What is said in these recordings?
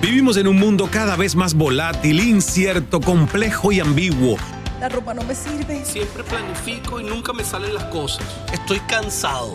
Vivimos en un mundo cada vez más volátil, incierto, complejo y ambiguo. La ropa no me sirve. Siempre planifico y nunca me salen las cosas. Estoy cansado.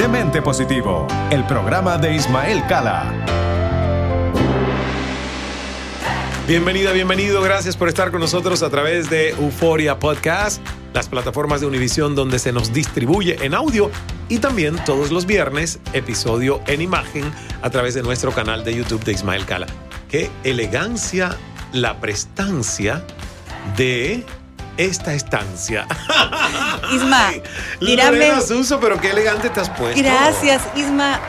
Demente Positivo, el programa de Ismael Cala. Bienvenida, bienvenido. Gracias por estar con nosotros a través de Euforia Podcast, las plataformas de Univisión donde se nos distribuye en audio y también todos los viernes episodio en imagen a través de nuestro canal de YouTube de Ismael Cala. Qué elegancia la prestancia de esta estancia. Isma, mírame. Suso, pero qué elegante te has puesto. Gracias, Isma.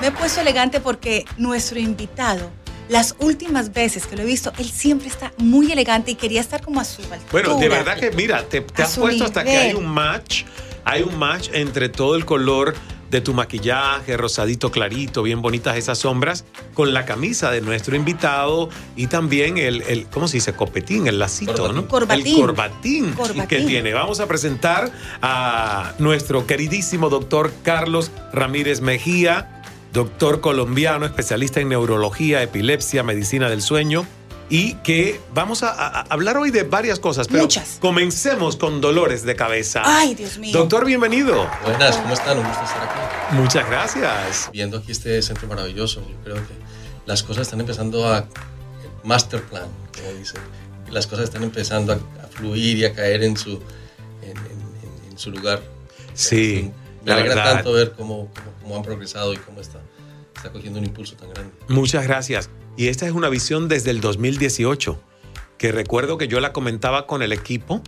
Me he puesto elegante porque nuestro invitado, las últimas veces que lo he visto, él siempre está muy elegante y quería estar como a su altura. Bueno, de verdad que mira, te, has puesto hasta que hay un match, hay un match entre todo el color de tu maquillaje, rosadito clarito, bien bonitas esas sombras, con la camisa de nuestro invitado y también el, el ¿cómo se dice? Copetín, el lacito, ¿no? Corbatín. El corbatín, Corbatín. que tiene. Vamos a presentar a nuestro queridísimo doctor Carlos Ramírez Mejía, doctor colombiano, especialista en neurología, epilepsia, medicina del sueño. Y que vamos a, a- hablar hoy de varias cosas, pero Muchas. comencemos con dolores de cabeza. Ay, Dios mío. Doctor, bienvenido. Buenas, ¿cómo están? Un gusto estar aquí. Muchas gracias. Viendo aquí este centro maravilloso, yo creo que las cosas están empezando a master plan, como dicen. Las cosas están empezando a, a fluir y a caer en su, en, en- en- en su lugar. Sí, Me la alegra verdad. tanto ver cómo, cómo, cómo han progresado y cómo está, está cogiendo un impulso tan grande. Muchas gracias. Y esta es una visión desde el 2018, que recuerdo que yo la comentaba con el equipo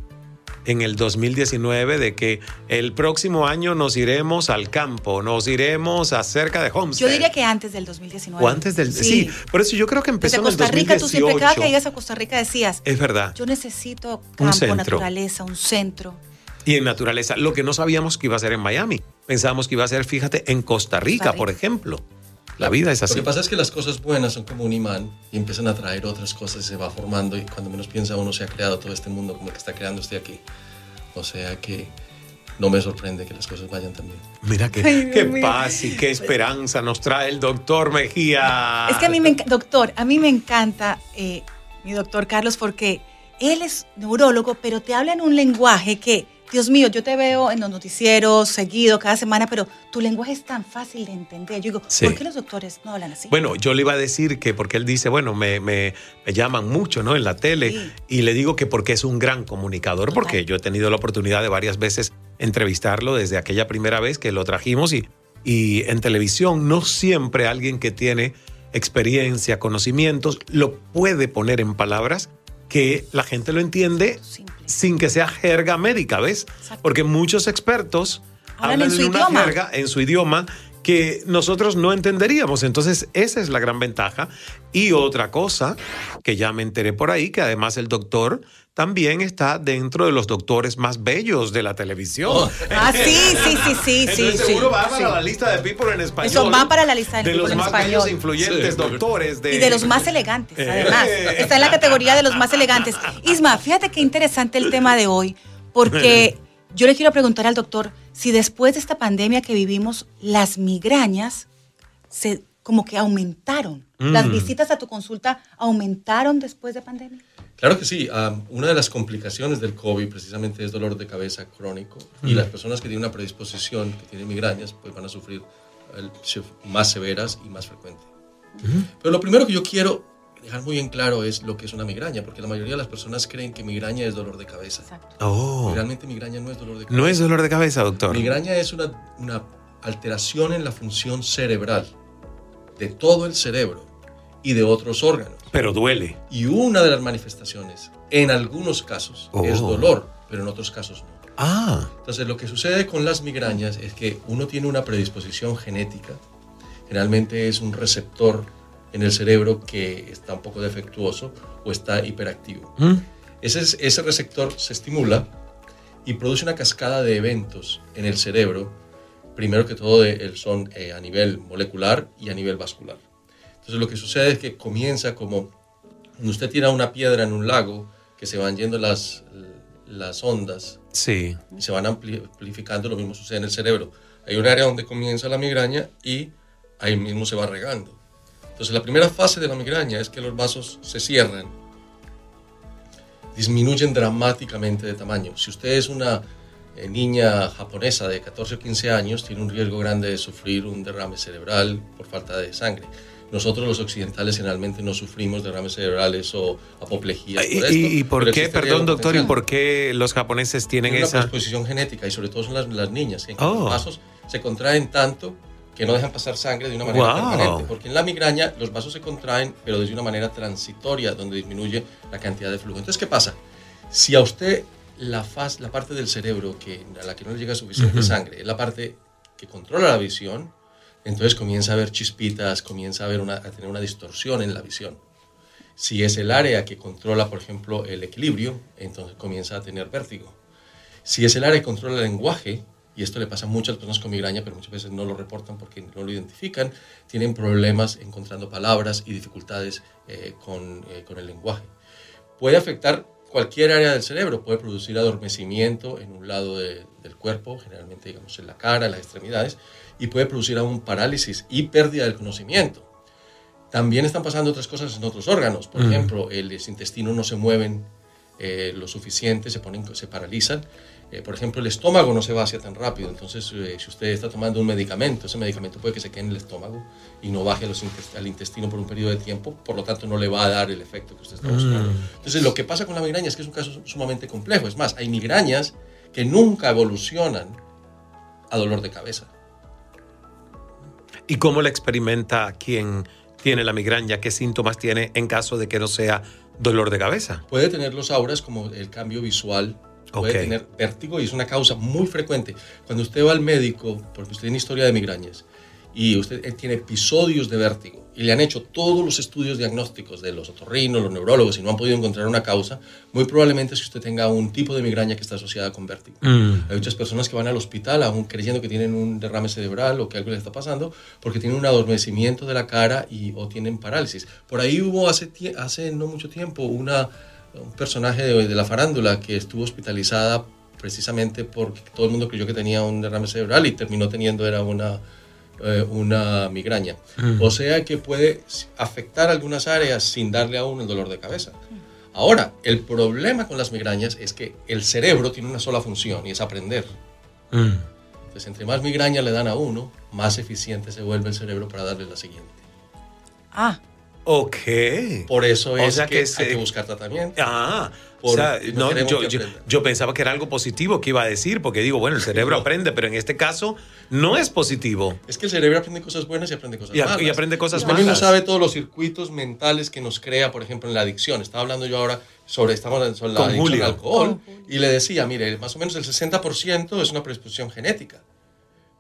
en el 2019 de que el próximo año nos iremos al campo, nos iremos acerca de Homestead. Yo diría que antes del 2019. O antes del... Sí, por eso yo creo que empezó Desde en el Costa Rica, tú siempre, cada 2018. que ibas a Costa Rica decías, Es verdad. yo necesito Un campo, centro. naturaleza, un centro. Y en naturaleza, lo que no sabíamos que iba a ser en Miami. Pensábamos que iba a ser, fíjate, en Costa Rica, Costa Rica. por ejemplo. La vida es Lo así. que pasa es que las cosas buenas son como un imán y empiezan a traer otras cosas y se va formando y cuando menos piensa uno se ha creado todo este mundo como el que está creando estoy aquí. O sea que no me sorprende que las cosas vayan tan bien. Mira qué, Ay, qué paz y qué esperanza nos trae el doctor Mejía. Es que a mí me encanta, doctor, a mí me encanta eh, mi doctor Carlos porque él es neurólogo, pero te habla en un lenguaje que, Dios mío, yo te veo en los noticieros seguido cada semana, pero tu lenguaje es tan fácil de entender. Yo digo, Sí. ¿por qué los doctores no hablan así? Bueno, yo le iba a decir que porque él dice, bueno, me, me- me llaman mucho, ¿no? En la tele. Sí. Y le digo que porque es un gran comunicador, Total. porque yo he tenido la oportunidad de varias veces entrevistarlo desde aquella primera vez que lo trajimos y, y en televisión no siempre alguien que tiene experiencia, conocimientos, lo puede poner en palabras que la gente lo entiende Simple. sin que sea jerga médica, ¿ves? Exacto. Porque muchos expertos Hablan en su una idioma. jerga en su idioma que nosotros no entenderíamos. Entonces, esa es la gran ventaja. Y otra cosa que ya me enteré por ahí, que además el doctor también está dentro de los doctores más bellos de la televisión. Oh. Ah, sí, sí, sí, sí, sí. Entonces sí, seguro va para sí. la lista de people en español. Eso va para la lista de de people los en más español. bellos, influyentes Sí. doctores. De, Y de los más elegantes, Eh. además. Está en la categoría de los más elegantes. Isma, fíjate qué interesante el tema de hoy, porque yo le quiero preguntar al doctor si después de esta pandemia que vivimos, las migrañas se como que aumentaron. Las Mm. visitas a tu consulta aumentaron después de pandemia. Claro que sí. una de las complicaciones del COVID precisamente es dolor de cabeza crónico y las personas que tienen una predisposición, que tienen migrañas, pues van a sufrir el- más severas y más frecuente. Pero lo primero que yo quiero dejar muy en claro es lo que es una migraña, porque la mayoría de las personas creen que migraña es dolor de cabeza. Exacto. Oh. Realmente migraña no es dolor de cabeza. No es dolor de cabeza, doctor. Migraña es una, una alteración en la función cerebral de todo el cerebro y de otros órganos. Pero duele. Y una de las manifestaciones, en algunos casos, Oh. es dolor, pero en otros casos no. Ah. Entonces, lo que sucede con las migrañas es que uno tiene una predisposición genética. Generalmente es un receptor en el cerebro que está un poco defectuoso o está hiperactivo. ¿Mm? Ese, es- ese receptor se estimula y produce una cascada de eventos en el cerebro, primero que todo de- son eh, a nivel molecular y a nivel vascular. Entonces lo que sucede es que comienza como cuando usted tira una piedra en un lago, que se van yendo las, las ondas Sí. y se van ampli- amplificando, lo mismo sucede en el cerebro. Hay un área donde comienza la migraña y ahí mismo se va regando. Entonces la primera fase de la migraña es que los vasos se cierran, disminuyen dramáticamente de tamaño. Si usted es una eh, niña japonesa de 14 o 15 años, tiene un riesgo grande de sufrir un derrame cerebral por falta de sangre. Nosotros los occidentales generalmente no sufrimos derrames cerebrales o apoplejías ¿Y, por esto. y- por qué, perdón, doctor, y por qué los japoneses tienen Tienen una esa... predisposición genética y sobre todo son las, las niñas, que Oh. los vasos se contraen tanto que no dejan pasar sangre de una manera Wow. permanente. Porque en la migraña los vasos se contraen, pero de una manera transitoria, donde disminuye la cantidad de flujo. Entonces, ¿qué pasa? Si a usted la, faz, la parte del cerebro que, a la que no le llega suficiente Ujú. sangre es la parte que controla la visión, entonces comienza a haber chispitas, comienza a, haber una, a tener una distorsión en la visión. Si es el área que controla, por ejemplo, el equilibrio, entonces comienza a tener vértigo. Si es el área que controla el lenguaje, y esto le pasa a muchas personas con migraña, pero muchas veces no lo reportan porque no lo identifican, tienen problemas encontrando palabras y dificultades eh, con, eh, con el lenguaje. Puede afectar cualquier área del cerebro, puede producir adormecimiento en un lado de- del cuerpo, generalmente digamos en la cara, en las extremidades, y puede producir aún parálisis y pérdida del conocimiento. También están pasando otras cosas en otros órganos. Por Mm. ejemplo, el- los intestinos no se mueven eh, lo suficiente, se, ponen, se paralizan. Eh, por ejemplo, el estómago no se vacía tan rápido. Entonces, eh, si usted está tomando un medicamento, ese medicamento puede que se quede en el estómago y no baje los intes- al intestino por un periodo de tiempo, por lo tanto no le va a dar el efecto que usted está buscando. Entonces, lo que pasa con la migraña es que es un caso sumamente complejo. Es más, hay migrañas que nunca evolucionan a dolor de cabeza. ¿Y cómo la experimenta quien tiene la migraña? ¿Qué síntomas tiene en caso de que no sea dolor de cabeza? Puede tener los auras como el cambio visual, puede tener vértigo y es una causa muy frecuente. Cuando usted va al médico, porque usted tiene historia de migrañas, y usted tiene episodios de vértigo y le han hecho todos los estudios diagnósticos de los otorrinos, los neurólogos y no han podido encontrar una causa, muy probablemente es que usted tenga un tipo de migraña que está asociada con vértigo. Mm. Hay muchas personas que van al hospital aún creyendo que tienen un derrame cerebral o que algo les está pasando porque tienen un adormecimiento de la cara y, o tienen parálisis. Por ahí hubo hace, hace no mucho tiempo una, un personaje de, de la farándula que estuvo hospitalizada precisamente porque todo el mundo creyó que tenía un derrame cerebral y terminó teniendo era una, eh, una migraña. Mm. O sea que puede afectar algunas áreas sin darle a uno el dolor de cabeza. Ahora, el problema con las migrañas es que el cerebro tiene una sola función y es aprender. Mm. Entonces, entre más migraña le dan a uno, más eficiente se vuelve el cerebro para darle la siguiente. Ah, Ok. Por eso O es sea que, que se- hay que buscar tratamiento. Ah, o sea, no no, yo, yo- pensaba que era algo positivo que iba a decir, porque digo, bueno, el cerebro No. aprende, pero en este caso no es positivo. Es que el cerebro aprende cosas buenas y aprende cosas Y a- malas. y aprende cosas Usted mismo malas. sabe todos los circuitos mentales que nos crea, por ejemplo, en la adicción. Estaba hablando yo ahora sobre, estamos sobre la Con adicción Julio. al alcohol y le decía, mire, más o menos el 60% es una predisposición genética.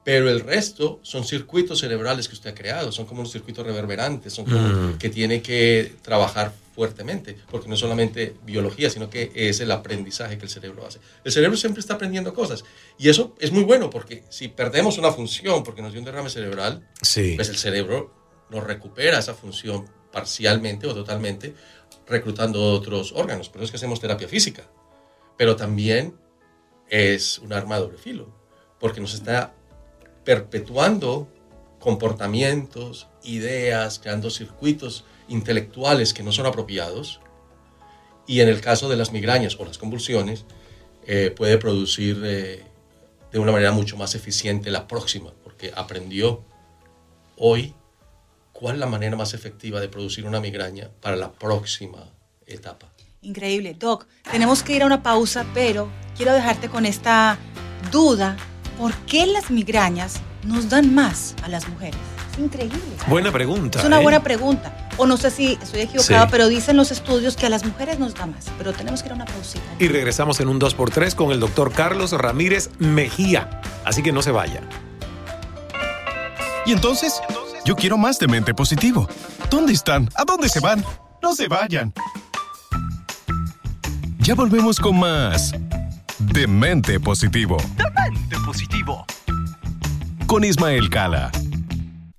Pero el resto son circuitos cerebrales que usted ha creado, son como unos circuitos reverberantes, son como Mm. que tiene que trabajar fuertemente, porque no es solamente biología, sino que es el aprendizaje que el cerebro hace. El cerebro siempre está aprendiendo cosas y eso es muy bueno porque si perdemos una función porque nos dio un derrame cerebral, Sí. pues el cerebro nos recupera esa función parcialmente o totalmente reclutando otros órganos. Por eso es que hacemos terapia física. Pero también es un arma de doble filo, porque nos está perpetuando comportamientos, ideas, creando circuitos intelectuales que no son apropiados. Y en el caso de las migrañas o las convulsiones, eh, puede producir eh, de una manera mucho más eficiente la próxima, porque aprendió hoy cuál es la manera más efectiva de producir una migraña para la próxima etapa. Increíble. Doc, tenemos que ir a una pausa, pero quiero dejarte con esta duda. ¿Por qué las migrañas nos dan más a las mujeres? Es increíble. Buena pregunta. Es una ¿eh? buena pregunta. O no sé si estoy equivocada, Sí. pero dicen los estudios que a las mujeres nos da más. Pero tenemos que ir a una pausita. Y regresamos en un 2x3 con el doctor Carlos Ramírez Mejía. Así que no se vaya. ¿Y entonces? Yo quiero más de mente positivo. ¿Dónde están? ¿A dónde se van? No se vayan. Ya volvemos con más de mente positivo Mente positivo. con Ismael Cala.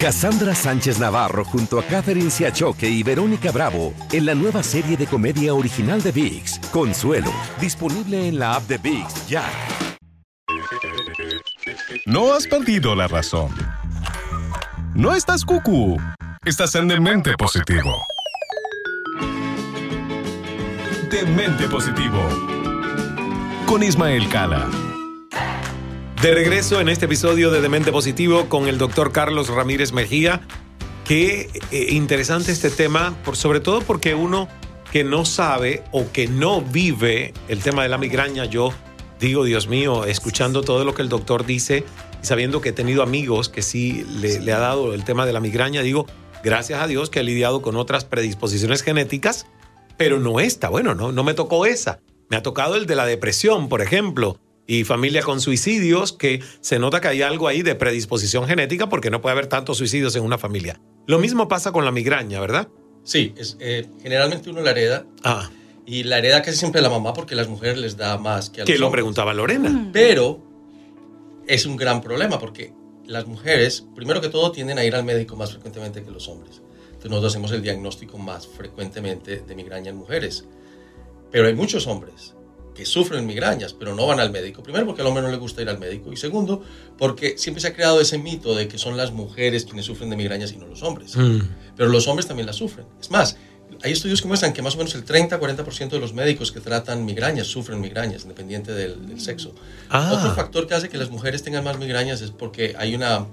Cassandra Sánchez Navarro junto a Catherine Siachoque y Verónica Bravo en la nueva serie de comedia original de VIX, Consuelo, disponible en la app de VIX ya. No has perdido la razón. No estás cucú. Estás en Demente Positivo. Demente Positivo. Con Ismael Cala. De regreso en este episodio de Demente Positivo con el doctor Carlos Ramírez Mejía. Qué eh, interesante este tema, por, sobre todo porque uno que no sabe o que no vive el tema de la migraña, yo digo, Dios mío, escuchando todo lo que el doctor dice y sabiendo que he tenido amigos que sí le, le ha dado el tema de la migraña, digo, gracias a Dios que he lidiado con otras predisposiciones genéticas, pero no esta, bueno, no, no me tocó esa. Me ha tocado el de la depresión, por ejemplo, y familia con suicidios, que se nota que hay algo ahí de predisposición genética porque no puede haber tantos suicidios en una familia. Lo mismo pasa con la migraña, ¿verdad? Sí, es, eh, generalmente uno la hereda Ah, y la hereda casi siempre la mamá porque a las mujeres les da más que a los que lo hombres. preguntaba Lorena. Pero es un gran problema porque las mujeres, primero que todo, tienden a ir al médico más frecuentemente que los hombres. Entonces nosotros hacemos el diagnóstico más frecuentemente de migraña en mujeres. Pero hay muchos hombres que sufren migrañas, pero no van al médico. Primero porque al hombre no le gusta ir al médico y segundo porque siempre se ha creado ese mito de que son las mujeres quienes sufren de migrañas y no los hombres. Mm. Pero los hombres también las sufren. Es más, hay estudios que muestran que más o menos el 30-40% de los médicos que tratan migrañas sufren migrañas, independiente del, del sexo. Ah. Otro factor que hace que las mujeres tengan más migrañas es porque hay una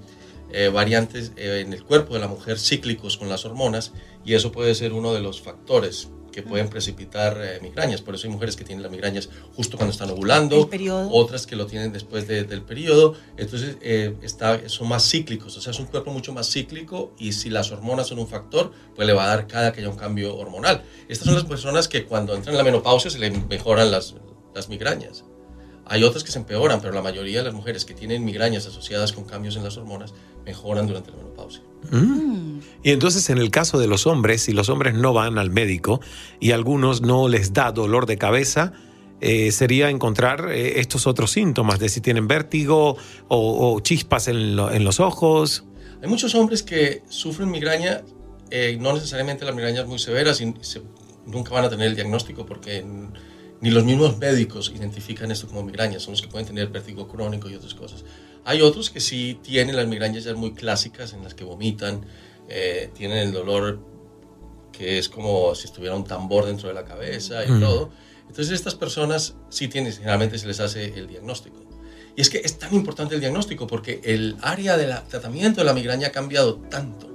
eh, variantes eh, en el cuerpo de la mujer cíclicos con las hormonas y eso puede ser uno de los factores que pueden precipitar eh, migrañas. Por eso hay mujeres que tienen las migrañas justo cuando están ovulando, otras que lo tienen después de- del periodo. Entonces eh, está, son más cíclicos, o sea, es un cuerpo mucho más cíclico y si las hormonas son un factor, pues le va a dar cada que haya un cambio hormonal. Estas son las personas que cuando entran en la menopausia se le mejoran las, las migrañas. Hay otras que se empeoran, pero la mayoría de las mujeres que tienen migrañas asociadas con cambios en las hormonas mejoran durante la menopausia. Mm. Y entonces en el caso de los hombres, si los hombres no van al médico y a algunos no les da dolor de cabeza, eh, sería encontrar eh, estos otros síntomas de si tienen vértigo o, chispas en, lo- en los ojos. Hay muchos hombres que sufren migraña, eh, no necesariamente las migrañas muy severas y nunca van a tener el diagnóstico porque ni los mismos médicos identifican esto como migraña, son los que pueden tener vértigo crónico y otras cosas. Hay otros que sí tienen las migrañas ya muy clásicas en las que vomitan, eh, tienen el dolor que es como si estuviera un tambor dentro de la cabeza y Mm. todo. Entonces estas personas sí tienen, generalmente se les hace el diagnóstico. Y es que es tan importante el diagnóstico porque el área del tratamiento de la migraña ha cambiado tanto.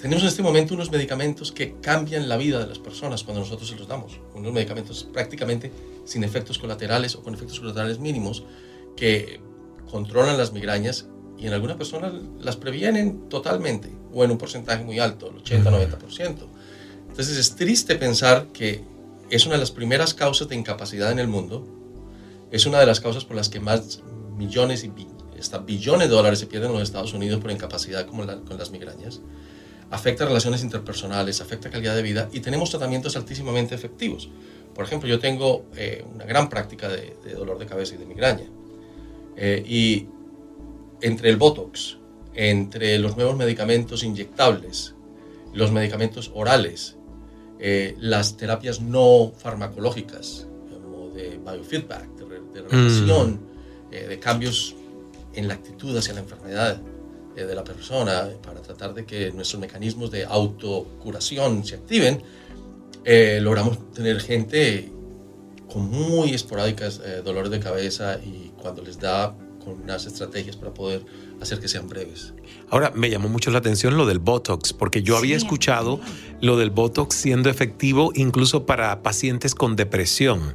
Tenemos en este momento unos medicamentos que cambian la vida de las personas cuando nosotros se los damos. Unos medicamentos prácticamente sin efectos colaterales o con efectos colaterales mínimos que controlan las migrañas y en algunas personas las previenen totalmente o en un porcentaje muy alto, el 80-90%. Entonces es triste pensar que es una de las primeras causas de incapacidad en el mundo, es una de las causas por las que más millones y hasta billones de dólares se pierden en los Estados Unidos por incapacidad como la- con las migrañas. Afecta relaciones interpersonales, afecta calidad de vida y tenemos tratamientos altísimamente efectivos. Por ejemplo, yo tengo eh, una gran práctica de, de dolor de cabeza y de migraña. Eh, y entre el Botox, entre los nuevos medicamentos inyectables, los medicamentos orales, eh, las terapias no farmacológicas, como de biofeedback, de, de relación, eh, de cambios en la actitud hacia la enfermedad eh, de la persona, para tratar de que nuestros mecanismos de autocuración se activen, eh, logramos tener gente con muy esporádicas eh, dolores de cabeza y cuando les da con unas estrategias para poder hacer que sean breves. Ahora, me llamó mucho la atención lo del Botox, porque yo había escuchado lo del Botox siendo efectivo incluso para pacientes con depresión,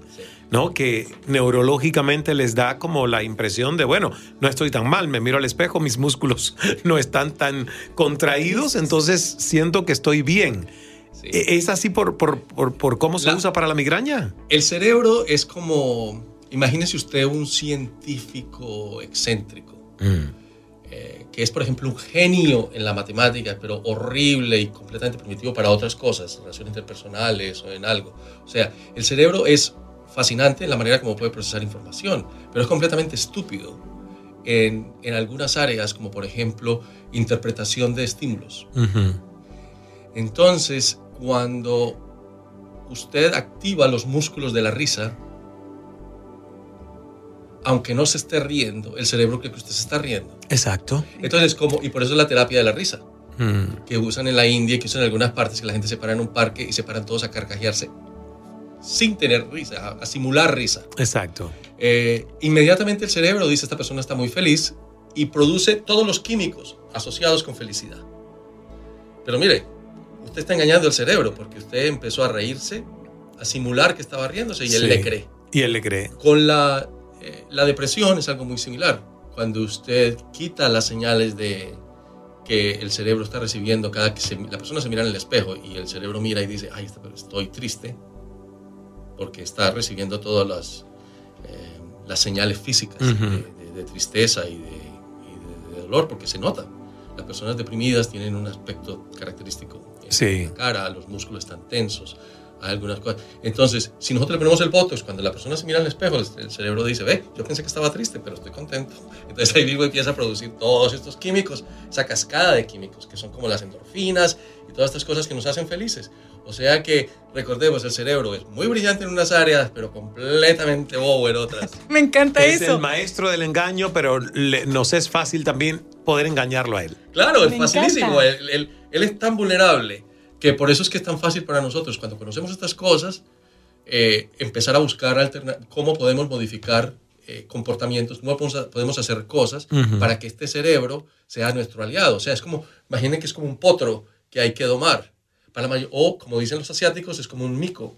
¿no? Que neurológicamente les da como la impresión de, bueno, no estoy tan mal, me miro al espejo, mis músculos no están tan contraídos, entonces siento que estoy bien. ¿E- ¿Es así por, por, por- por cómo se La- usa para la migraña? El cerebro es como, imagínese usted un científico excéntrico, eh, que es por ejemplo un genio en la matemática, pero horrible y completamente primitivo para otras cosas, relaciones interpersonales o en algo. O sea, el cerebro es fascinante en la manera como puede procesar información, pero es completamente estúpido en, en algunas áreas, como por ejemplo interpretación de estímulos. Entonces, cuando usted activa los músculos de la risa, aunque no se esté riendo, el cerebro cree que usted se está riendo. Exacto. Entonces, como, y por eso es la terapia de la risa, Mm. que usan en la India y que usan en algunas partes, que la gente se para en un parque y se paran todos a carcajearse sin tener risa, a, a simular risa. Exacto. Eh, inmediatamente el cerebro dice, esta persona está muy feliz y produce todos los químicos asociados con felicidad. Pero mire, usted está engañando al cerebro porque usted empezó a reírse, a simular que estaba riéndose y él Sí. le cree. Y él le cree. Con la, eh, la depresión es algo muy similar. Cuando usted quita las señales de que el cerebro está recibiendo cada que se- la persona se mira en el espejo y el cerebro mira y dice, ay, estoy triste, porque está recibiendo todas las, eh, las señales físicas de, de- de tristeza y, de, y de- de dolor, porque se nota. Las personas deprimidas tienen un aspecto característico en Sí. la cara, los músculos están tensos, hay algunas cosas. Entonces, si nosotros le ponemos el botox, cuando la persona se mira al espejo, el, cerebro dice, ve, yo pensé que estaba triste, pero estoy contento. Entonces ahí mismo empieza a producir todos estos químicos, esa cascada de químicos, que son como las endorfinas y todas estas cosas que nos hacen felices. O sea que, recordemos, el cerebro es muy brillante en unas áreas, pero completamente bobo en otras. Me encanta Es eso. el maestro del engaño, pero le- nos es fácil también poder engañarlo a él. Claro, es facilísimo. encanta. Él, él- él es tan vulnerable que por eso es que es tan fácil para nosotros, cuando conocemos estas cosas, eh, empezar a buscar cómo podemos modificar eh, comportamientos, cómo podemos, hacer cosas para que este cerebro sea nuestro aliado. O sea, es como, imaginen que es como un potro que hay que domar. Para la o, como dicen los asiáticos, es como un mico,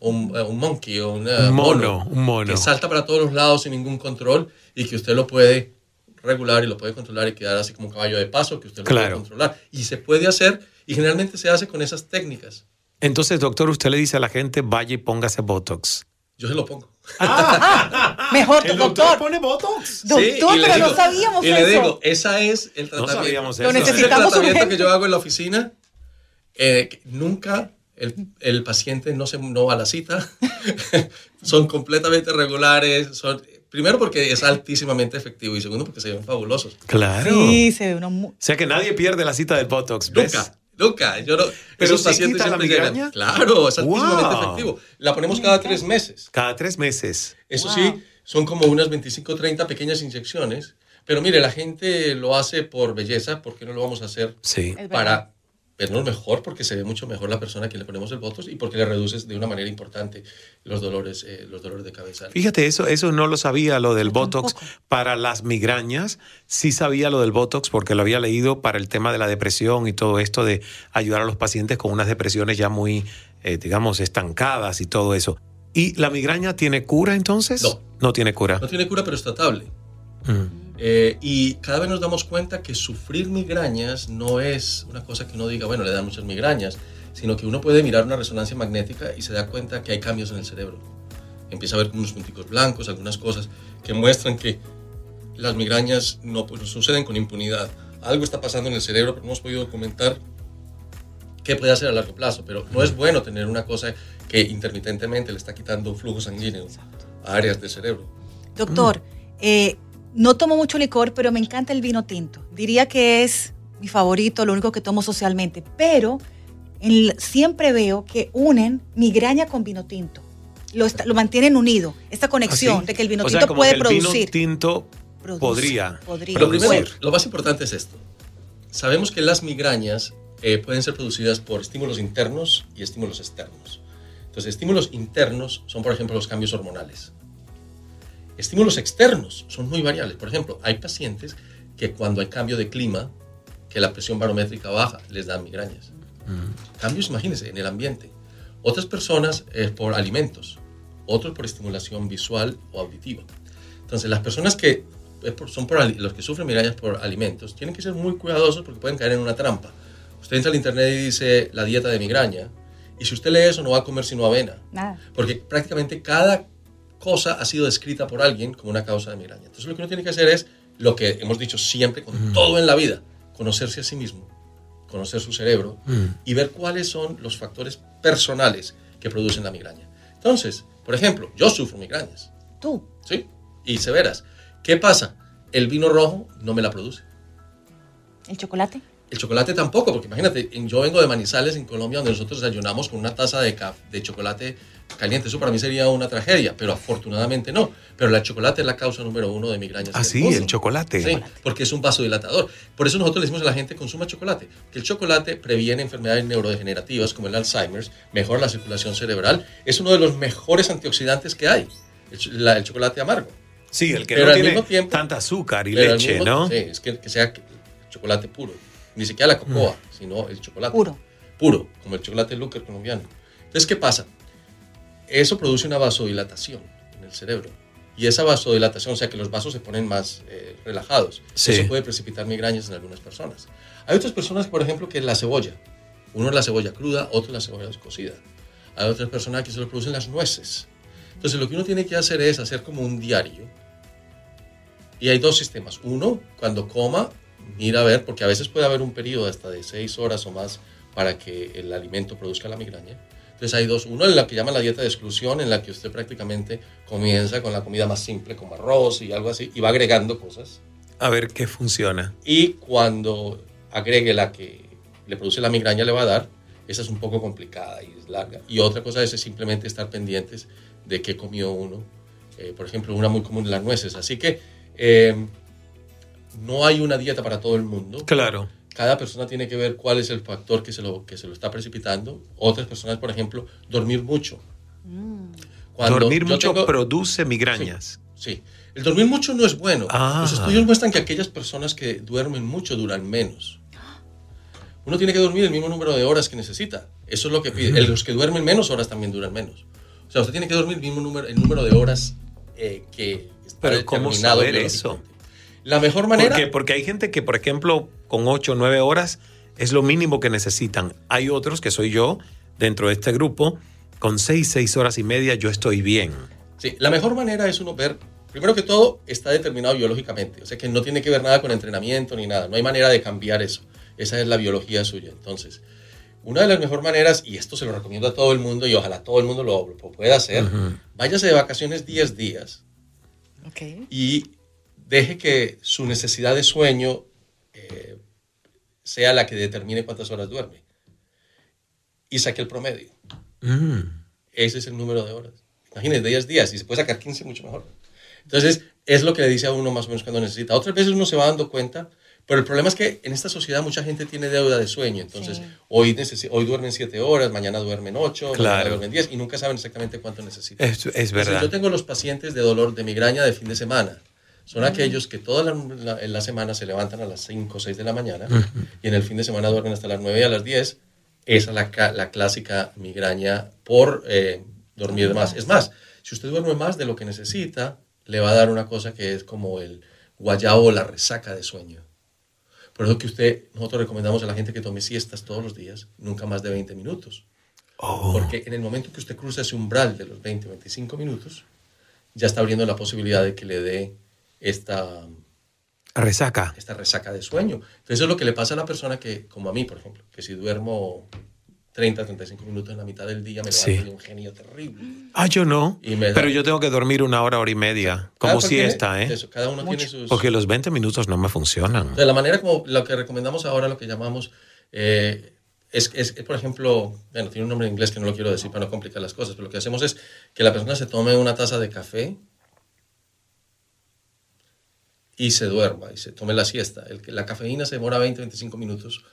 o un, eh, un monkey, o un, mono, un mono. que salta para todos los lados sin ningún control y que usted lo puede regular y lo puede controlar y quedar así como un caballo de paso que usted lo Claro. puede controlar. Y se puede hacer, y generalmente se hace con esas técnicas. Entonces, doctor, usted le dice a la gente, vaya y póngase Botox. Yo se lo pongo. Mejor, El doctor. doctor pone Botox. Doctor, Sí, y pero no sabíamos Y eso. le digo, esa es el No tratamiento. sabíamos Lo eso. Ese es el necesitamos tratamiento urgente. que yo hago en la oficina. eh, nunca el, el paciente no, se, no va a la cita. son completamente regulares. Son, primero porque es altísimamente efectivo y segundo porque se ven fabulosos. Claro. Sí, se ve uno muy... O sea que nadie pierde la cita del Botox. ¿ves? Nunca, nunca. Yo no, Pero esos pacientes quita la migraña. Claro, es altísimamente Wow. efectivo. La ponemos cada tres meses. Cada tres meses. Eso Wow. sí, son como unas 25 o 30 pequeñas inyecciones. Pero mire, la gente lo hace por belleza. ¿Por qué no lo vamos a hacer Sí. Para vernos mejor? Porque se ve mucho mejor la persona a quien le ponemos el botox y porque le reduces de una manera importante los dolores, eh, los dolores de cabeza. Fíjate, eso, eso no lo sabía, lo del Botox para las migrañas. Sí sabía lo del Botox porque lo había leído para el tema de la depresión y todo esto de ayudar a los pacientes con unas depresiones ya muy, eh, digamos, estancadas y todo eso. ¿Y la migraña tiene cura entonces? No. No tiene cura. No tiene cura, pero es tratable. Mm. Eh, y cada vez nos damos cuenta que sufrir migrañas no es una cosa que uno diga, bueno, le dan muchas migrañas, sino que uno puede mirar una resonancia magnética y se da cuenta que hay cambios en el cerebro. Empieza a ver unos punticos blancos, algunas cosas que muestran que las migrañas no, pues, no suceden con impunidad. Algo está pasando en el cerebro, pero no hemos podido documentar qué puede hacer a largo plazo. Pero no es bueno tener una cosa que intermitentemente le está quitando flujo sanguíneo a áreas del cerebro. Doctor, eh, no tomo mucho licor, pero me encanta el vino tinto. Diría que es mi favorito, lo único que tomo socialmente. Pero en- siempre veo que unen migraña con vino tinto. Lo, está- lo mantienen unido, esta conexión Así. de que el vino ¿Ah, sea, tinto como puede que el vino producir. tinto Produce, podría. podría. Primero, lo más importante es esto. Sabemos que las migrañas eh, pueden ser producidas por estímulos internos y estímulos externos. Entonces, estímulos internos son, por ejemplo, los cambios hormonales. Estímulos externos son muy variables. Por ejemplo, hay pacientes que cuando hay cambio de clima, que la presión barométrica baja, les dan migrañas. Cambios, imagínense, en el ambiente. Otras personas eh, por alimentos, otros por estimulación visual o auditiva. Entonces, las personas que eh, por- son por los que sufren migrañas por alimentos tienen que ser muy cuidadosos porque pueden caer en una trampa. Usted entra al internet y dice la dieta de migraña, y si usted lee eso no va a comer sino avena, Nada. porque prácticamente cada cosa ha sido descrita por alguien como una causa de migraña. Entonces, lo que uno tiene que hacer es lo que hemos dicho siempre con todo en la vida, conocerse a sí mismo, conocer su cerebro y ver cuáles son los factores personales que producen la migraña. Entonces, por ejemplo, yo sufro migrañas, Tú. ¿sí? Y severas. ¿Qué pasa? El vino rojo no me la produce. ¿El chocolate? El chocolate tampoco, porque imagínate, yo vengo de Manizales, en Colombia, donde nosotros desayunamos con una taza de, de chocolate caliente. Eso para mí sería una tragedia, pero afortunadamente no. Pero el chocolate es la causa número uno de migrañas. Ah, sí, el chocolate. Sí, porque es un vasodilatador. Por eso nosotros le decimos a la gente, consuma chocolate. Que el chocolate previene enfermedades neurodegenerativas como el Alzheimer, mejora la circulación cerebral. Es uno de los mejores antioxidantes que hay, el, ch- la- el chocolate amargo. Sí, el que Pero no tiene tiempo- tanta azúcar y leche, mismo- ¿no? Sí, es que, que sea chocolate puro. Ni siquiera la cocoa, sino el chocolate. Puro. Puro, como el chocolate Lucker colombiano. Entonces, ¿qué pasa? Eso produce una vasodilatación en el cerebro. Y esa vasodilatación, o sea que los vasos se ponen más eh, relajados. Sí. Eso puede precipitar migrañas en algunas personas. Hay otras personas, por ejemplo, que la cebolla. Uno es la cebolla cruda, otro es la cebolla descocida. Hay otras personas que se lo producen las nueces. Entonces, lo que uno tiene que hacer es hacer como un diario. Y hay dos sistemas. Uno, cuando coma, mira a ver, porque a veces puede haber un periodo hasta de seis horas o más para que el alimento produzca la migraña. Entonces hay dos. Uno en la que llaman la dieta de exclusión, en la que usted prácticamente comienza con la comida más simple, como arroz y algo así, y va agregando cosas. A ver qué funciona. Y cuando agregue la que le produce la migraña, le va a dar. Esa es un poco complicada y es larga. Y otra cosa es simplemente estar pendientes de qué comió uno. Eh, por ejemplo, una muy común, las nueces. Así que eh, no hay una dieta para todo el mundo. Claro. Cada persona tiene que ver cuál es el factor que se lo, que se lo está precipitando. Otras personas, por ejemplo, dormir mucho. Cuando Dormir mucho tengo- produce migrañas. Sí. El dormir mucho no es bueno. Ah. Los estudios muestran que aquellas personas que duermen mucho duran menos. Uno tiene que dormir el mismo número de horas que necesita. Eso es lo que pide. Los que duermen menos horas también duran menos. O sea, usted tiene que dormir el mismo número, el número de horas eh, que está Pero ¿cómo saber eso? La mejor manera... Porque, porque hay gente que, por ejemplo, con 8 o 9 horas es lo mínimo que necesitan. Hay otros, que soy yo, dentro de este grupo, con 6, 6 horas y media yo estoy bien. Sí, la mejor manera es uno ver, primero que todo, está determinado biológicamente, o sea que no tiene que ver nada con entrenamiento ni nada, no hay manera de cambiar eso, esa es la biología suya. Entonces, una de las mejores maneras, y esto se lo recomiendo a todo el mundo y ojalá todo el mundo lo, pueda hacer, váyase de vacaciones 10 días y deje que su necesidad de sueño eh, sea la que determine cuántas horas duerme. Y saque el promedio. Mm. Ese es el número de horas. Imagínese, 10 días y se puede sacar 15 mucho mejor. Entonces, es lo que le dice a uno más o menos cuando necesita. Otras veces uno se va dando cuenta, pero el problema es que en esta sociedad mucha gente tiene deuda de sueño. Entonces, hoy, necesi- hoy duermen 7 horas, mañana duermen 8, mañana Claro. duermen 10 y nunca saben exactamente cuánto necesitan. Es, es Entonces, verdad. yo tengo los pacientes de dolor de migraña de fin de semana. Son aquellos que toda la, la- semana se levantan a las 5 o 6 de la mañana y en el fin de semana duermen hasta las 9 y a las 10. Esa es la, la clásica migraña por eh, dormir más. Es más, si usted duerme más de lo que necesita, le va a dar una cosa que es como el guayabo o la resaca de sueño. Por eso que usted, nosotros recomendamos a la gente que tome siestas todos los días, nunca más de 20 minutos. Oh. Porque en el momento que usted cruza ese umbral de los 20 o 25 minutos, ya está abriendo la posibilidad de que le dé esta, Resaca. esta resaca de sueño. Entonces eso es lo que le pasa a la persona que, como a mí, por ejemplo, que si duermo 30, 35 minutos en la mitad del día, me levanto Sí. de un genio terrible. Ah, yo no. Me da- Pero yo tengo que dormir una hora, hora y media, como siesta, ¿eh? eso, cada uno tiene sus... Porque los 20 minutos no me funcionan. De la manera como lo que recomendamos ahora, lo que llamamos, eh, es, es, es, por ejemplo, bueno, tiene un nombre en inglés que no lo quiero decir para no complicar las cosas, pero lo que hacemos es que la persona se tome una taza de café y se duerma y se tome la siesta. El, que- la cafeína se demora 20-25 minutos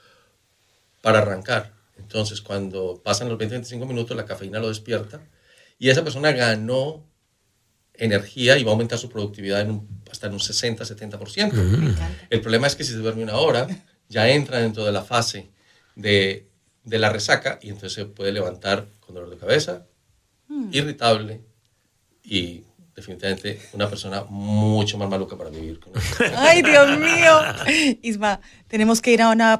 para arrancar. Entonces, cuando pasan los 20-25 minutos, la cafeína lo despierta y esa persona ganó energía y va a aumentar su productividad en un- hasta en un 60-70%. El problema es que si se duerme una hora, ya entra dentro de la fase de, de la resaca y entonces se puede levantar con dolor de cabeza, irritable y definitivamente una persona mucho más maluca para vivir con eso. Ay, Dios mío. Isma, tenemos que ir a una,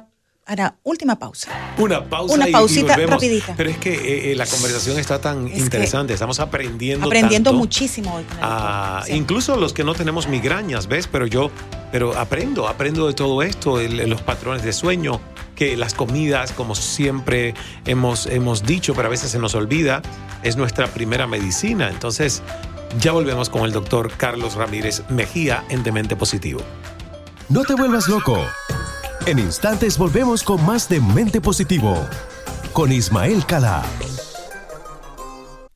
a una última pausa. Una pausa Una y- y pausita volvemos. rapidita. Pero es que eh, eh, la conversación está tan interesante, estamos aprendiendo Aprendiendo tanto. muchísimo hoy con el doctor. Sí. Incluso los que no tenemos migrañas, ¿ves? Pero yo, pero aprendo, aprendo de todo esto, el- los patrones de sueño, que las comidas, como siempre hemos, hemos dicho, pero a veces se nos olvida, es nuestra primera medicina. Entonces, ya volvemos con el doctor Carlos Ramírez Mejía en Demente Positivo. No te vuelvas loco. En instantes volvemos con más de Mente Positivo. Con Ismael Cala.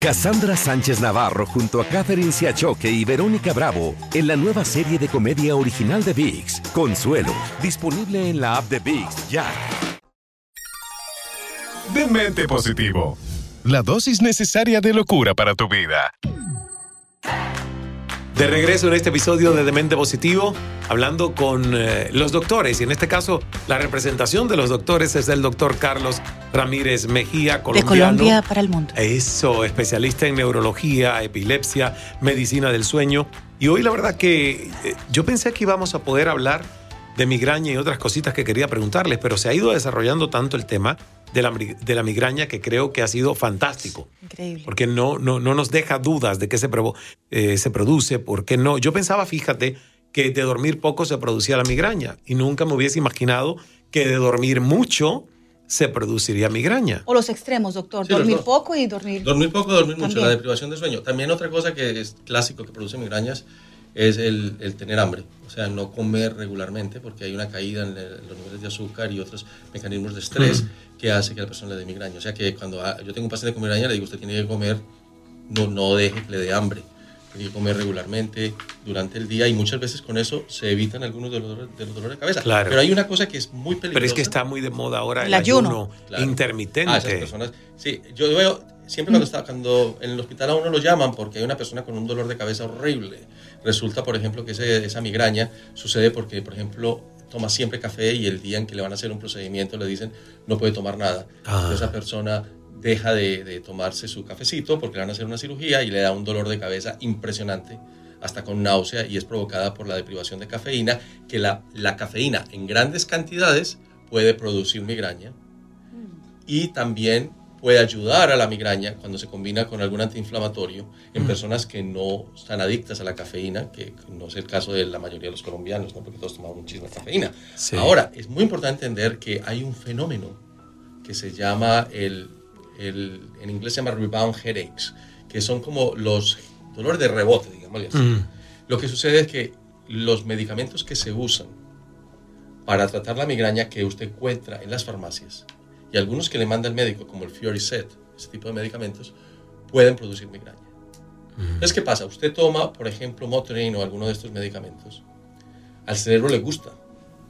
Cassandra Sánchez Navarro junto a Catherine Siachoque y Verónica Bravo en la nueva serie de comedia original de VIX, Consuelo, disponible en la app de VIX ya. Demente Positivo. La dosis necesaria de locura para tu vida. De regreso en este episodio de Demente Positivo, hablando con eh, los doctores, y en este caso la representación de los doctores es del doctor Carlos Ramírez Mejía, De colombiano. Colombia para el mundo. Eso, especialista en neurología, epilepsia, medicina del sueño. Y hoy la verdad que eh, yo pensé que íbamos a poder hablar de migraña y otras cositas que quería preguntarles, pero se ha ido desarrollando tanto el tema de la, de la migraña que creo que ha sido fantástico Increíble. porque no, no, no nos deja dudas de qué se, provo- eh, se produce, por qué no. Yo pensaba, fíjate, que de dormir poco se producía la migraña y nunca me hubiese imaginado que de dormir mucho se produciría migraña. O los extremos, doctor. Sí, dormir poco y dormir. Dormir poco, dormir mucho, También. la deprivación de sueño. También otra cosa que es clásico que produce migrañas es el, el tener hambre, o sea, no comer regularmente porque hay una caída en el- los niveles de azúcar y otros mecanismos de estrés que hace que a la persona le dé migraña. O sea que cuando ah, yo tengo un paciente con migraña le digo, usted tiene que comer, no, no deje que le dé hambre. Tiene que comer regularmente durante el día y muchas veces con eso se evitan algunos de los dolores de, los dolores de cabeza. Claro. Pero hay una cosa que es muy peligrosa. Pero es que está muy de moda ahora el, El ayuno. ayuno, Claro. intermitente. Ah, esas personas. Sí, yo veo siempre cuando está cuando en el hospital a uno lo llaman porque hay una persona con un dolor de cabeza horrible. Resulta, por ejemplo, que ese- esa migraña sucede porque, por ejemplo, toma siempre café y el día en que le van a hacer un procedimiento le dicen no puede tomar nada. Ah. Esa persona deja de, de tomarse su cafecito porque le van a hacer una cirugía y le da un dolor de cabeza impresionante hasta con náusea y es provocada por la deprivación de cafeína, que la, la cafeína en grandes cantidades puede producir migraña y también puede ayudar a la migraña cuando se combina con algún antiinflamatorio en personas que no están adictas a la cafeína, que no es el caso de la mayoría de los colombianos, ¿no? porque todos tomamos muchísima cafeína. Sí. Ahora, es muy importante entender que hay un fenómeno que se llama el, el- en inglés se llama rebound headaches, que son como los dolores de rebote, digámosle así. Mm. Lo que sucede es que los medicamentos que se usan para tratar la migraña que usted encuentra en las farmacias y algunos que le manda el médico, como el Fioriset, ese tipo de medicamentos, pueden producir migraña. Entonces, ¿qué pasa? Usted toma, por ejemplo, Motrin o alguno de estos medicamentos. Al cerebro le gusta,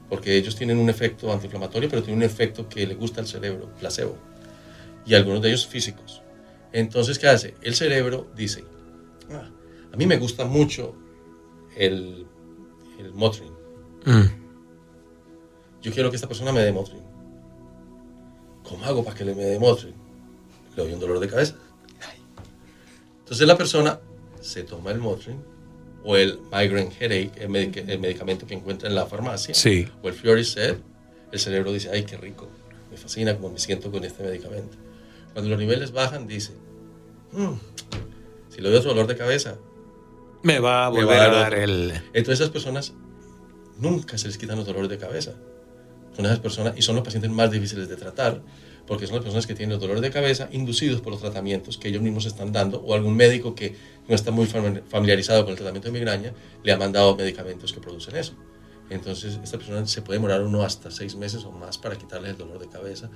porque ellos tienen un efecto antiinflamatorio, pero tienen un efecto que le gusta al cerebro, placebo. Y algunos de ellos físicos. Entonces, ¿qué hace? El cerebro dice, "Ah, a mí me gusta mucho el, el Motrin. Mm. Yo quiero que esta persona me dé Motrin. ¿Cómo hago para que le me dé Motrin? Le doy un dolor de cabeza. Entonces la persona se toma el Motrin o el migraine headache, el, medic- el medicamento que encuentra en la farmacia, Sí. o el Fioricet, el cerebro dice, ay, qué rico, me fascina como me siento con este medicamento. Cuando los niveles bajan, dice, "Mm, si le doy otro dolor de cabeza, Me va a volver va a dar dar otro". el... Entonces esas personas nunca se les quitan los dolores de cabeza. Personas y son los pacientes más difíciles de tratar porque son las personas que tienen los dolores de cabeza inducidos por los tratamientos que ellos mismos están dando o algún médico que no está muy fami- familiarizado con el tratamiento de migraña le ha mandado medicamentos que producen eso. Entonces esta persona se puede demorar uno hasta seis meses o más para quitarles el dolor de cabeza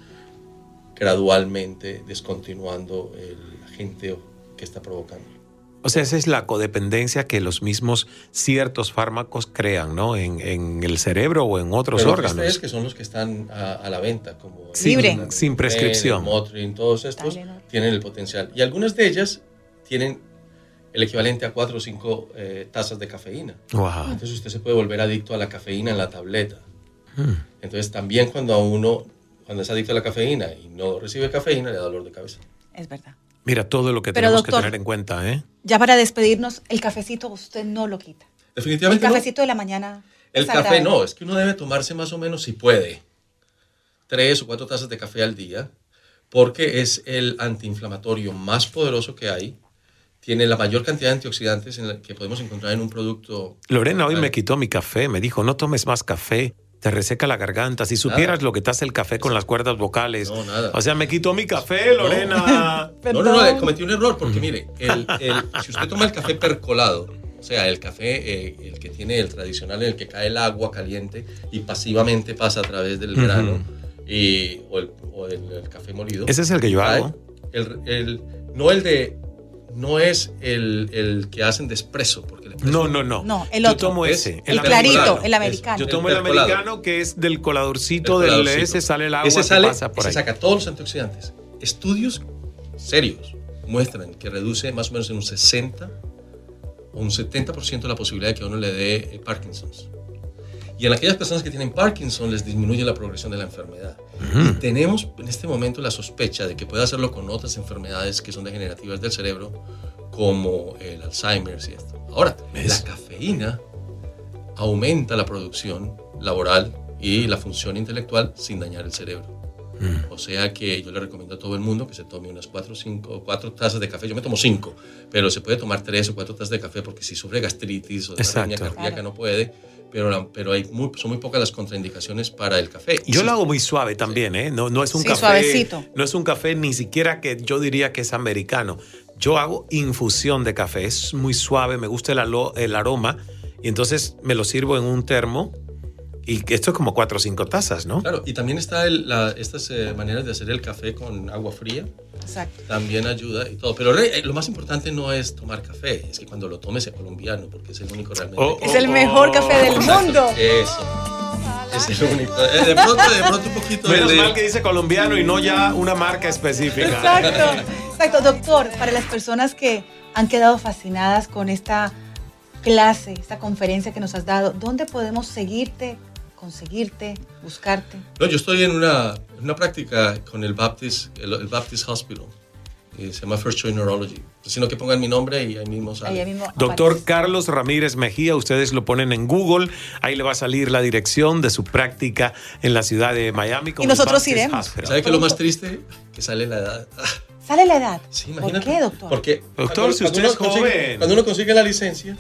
gradualmente descontinuando el agente que está provocando. O sea, esa es la codependencia que los mismos ciertos fármacos crean, ¿no? En, en el cerebro o en otros Pero órganos. es que son los que están a, a la venta, como el Sin- sin prescripción. el Motrin, todos estos tienen el potencial. Y algunas de ellas tienen el equivalente a 4 o 5 tazas de cafeína. Wow. Entonces usted se puede volver adicto a la cafeína en la tableta. Hmm. Entonces también cuando a uno, cuando es adicto a la cafeína y no recibe cafeína, le da dolor de cabeza. Es verdad. Mira todo lo que Pero, tenemos doctor- que tener en cuenta, ¿eh? Ya para despedirnos, el cafecito usted no lo quita. El Definitivamente no. cafecito de la mañana. El café no, es que uno debe tomarse más o menos, si puede, tres o cuatro tazas de café al día, porque es el antiinflamatorio más poderoso que hay. Tiene la mayor cantidad de antioxidantes en la que podemos encontrar en un producto. Lorena hoy me quitó mi café, me dijo, no tomes más café, te reseca la garganta. Si supieras lo que te hace el café con las cuerdas vocales. No, nada. O sea, me quitó mi café, Lorena. No, no, no, cometí un error, porque mire, el- el- si usted toma el café percolado, o sea, el café, eh, el que tiene el tradicional en el que cae el agua caliente y pasivamente pasa a través del grano, y, o, el, o el- el café molido. Ese es el que yo hago. el- el- no el de. No es el, el que hacen de espresso, porque el espresso- No, no, no. No, el yo otro. tomo ¿Es? ese. El El clarito, el americano. Yo tomo el, americano que es del coladorcito El del coladorcito. ese, sale el agua Ese que sale, pasa por ese ahí. saca todos los antioxidantes. Estudios serios muestran que reduce más o menos en un 60 o un 70% la posibilidad de que a uno le dé eh, Parkinson's. Y en aquellas personas que tienen Parkinson les disminuye la progresión de la enfermedad. Y tenemos en este momento la sospecha de que puede hacerlo con otras enfermedades que son degenerativas del cerebro, como el Alzheimer y esto. Ahora, la cafeína aumenta la producción laboral y la función intelectual sin dañar el cerebro. O sea que yo le recomiendo a todo el mundo que se tome unas 4 cinco, cuatro tazas de café. Yo me tomo 5, pero se puede tomar 3 o 4 tazas de café porque si sufre gastritis o de arritmia cardíaca no puede. Pero, la- pero hay muy, son muy pocas las contraindicaciones para el café. Y Yo si- lo hago muy suave también, ¿eh? No, no es un Sí, café. suavecito. No es un café ni siquiera que yo diría que es americano. Yo hago infusión de café. Es muy suave, me gusta el, alo- el aroma. Y entonces me lo sirvo en un termo. Y esto es como cuatro o cinco tazas, ¿no? Claro, y también está el- la- estas eh, maneras de hacer el café con agua fría. Exacto. También ayuda y todo. Pero re- eh, lo más importante no es tomar café, es que cuando lo tomes sea colombiano, porque es el único realmente. Oh, que- Es el mejor café del mundo. Eso. Es el único. Eh, de pronto, de pronto un poquito Menos de. mal que dice colombiano y no ya una marca específica. Exacto. Exacto, doctor, para las personas que han quedado fascinadas con esta clase, esta conferencia que nos has dado, ¿dónde podemos seguirte, conseguirte, buscarte? No, yo estoy en una, una práctica con el Baptist, el, el Baptist Hospital. y se llama First Choice Neurology. Sino que pongan mi nombre y ahí mismo sale. Ahí mismo Doctor. Carlos Ramírez Mejía, ustedes lo ponen en Google, ahí le va a salir la dirección de su práctica en la ciudad de Miami. con Y nosotros Baptist iremos. Hospital. ¿Sabe qué es lo más triste? Que sale la edad. ¿Sale la edad? Sí, ¿Por imagínate. qué, doctor? Porque Doctor, cuando- si cuando usted uno es consigue- joven. Cuando uno consigue la licencia,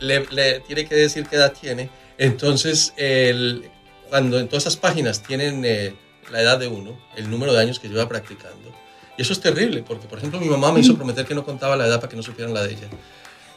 le, le tiene que decir qué edad tiene. Entonces, el- cuando en todas esas páginas tienen eh, la edad de uno, el número de años que lleva practicando. Y eso es terrible, porque, por ejemplo, mi mamá me hizo prometer que no contaba la edad para que no supieran la de ella.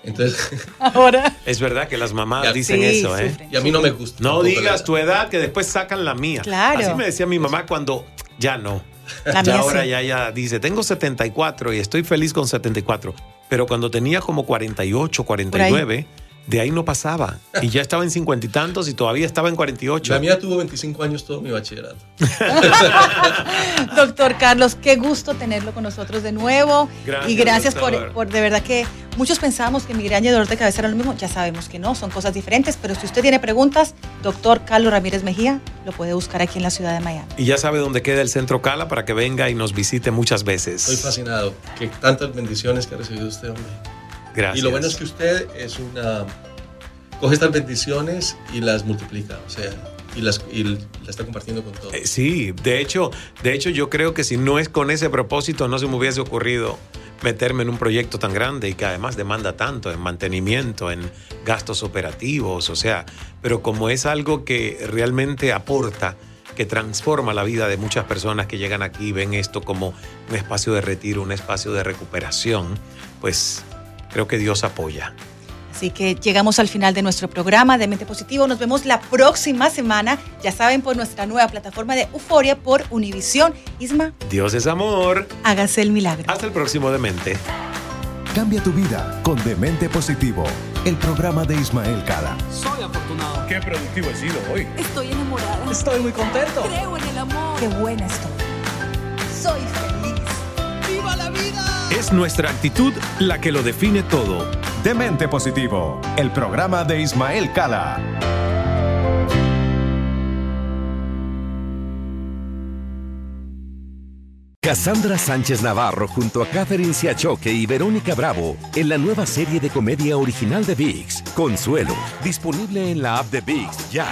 Entonces, Ahora. Es verdad que las mamás Ya. dicen Sí, eso, ¿eh? sufren. y a mí no me gusta. No digas tu edad que después sacan la mía. Claro. Así me decía mi mamá cuando ya no. La Ya mía ahora sí. ya, ya dice, tengo 74 y estoy feliz con 74. Pero cuando tenía como 48, 49, de ahí no pasaba. Y ya estaba en cincuenta y tantos y todavía estaba en 48. La mía tuvo 25 años todo mi bachillerato. Doctor Carlos, qué gusto tenerlo con nosotros de nuevo. Gracias, y gracias por, por, de verdad que muchos pensábamos que migraña y dolor de cabeza era lo mismo. Ya sabemos que no, son cosas diferentes. Pero si usted tiene preguntas, doctor Carlos Ramírez Mejía lo puede buscar aquí en la ciudad de Miami. Y ya sabe dónde queda el Centro Cala para que venga y nos visite muchas veces. Estoy fascinado. Que tantas bendiciones que ha recibido usted, hombre. Gracias. Y lo bueno es que usted es una. coge estas bendiciones y las multiplica. O sea, y las, y las está compartiendo con todos. Eh, Sí, de hecho, de hecho yo creo que si no es con ese propósito no se me hubiese ocurrido meterme en un proyecto tan grande y que además demanda tanto en mantenimiento, en gastos operativos, o sea, pero como es algo que realmente aporta, que transforma la vida de muchas personas que llegan aquí y ven esto como un espacio de retiro, un espacio de recuperación, pues creo que Dios apoya. Así que llegamos al final de nuestro programa de Mente Positivo. Nos vemos la próxima semana, ya saben, por nuestra nueva plataforma de Euforia por Univisión. Isma, Dios es amor. hágase el milagro. Hasta el próximo Demente. Cambia tu vida con Demente Positivo, el programa de Ismael Cala. Soy afortunado. Qué productivo he sido hoy. Estoy enamorada. Estoy muy contento. Creo en el amor. Qué buena estoy. Soy feliz. Es nuestra actitud la que lo define todo. Demente Positivo, el programa de Ismael Cala. Cassandra Sánchez Navarro junto a Catherine Siachoque y Verónica Bravo en la nueva serie de comedia original de VIX, Consuelo, disponible en la app de VIX ya.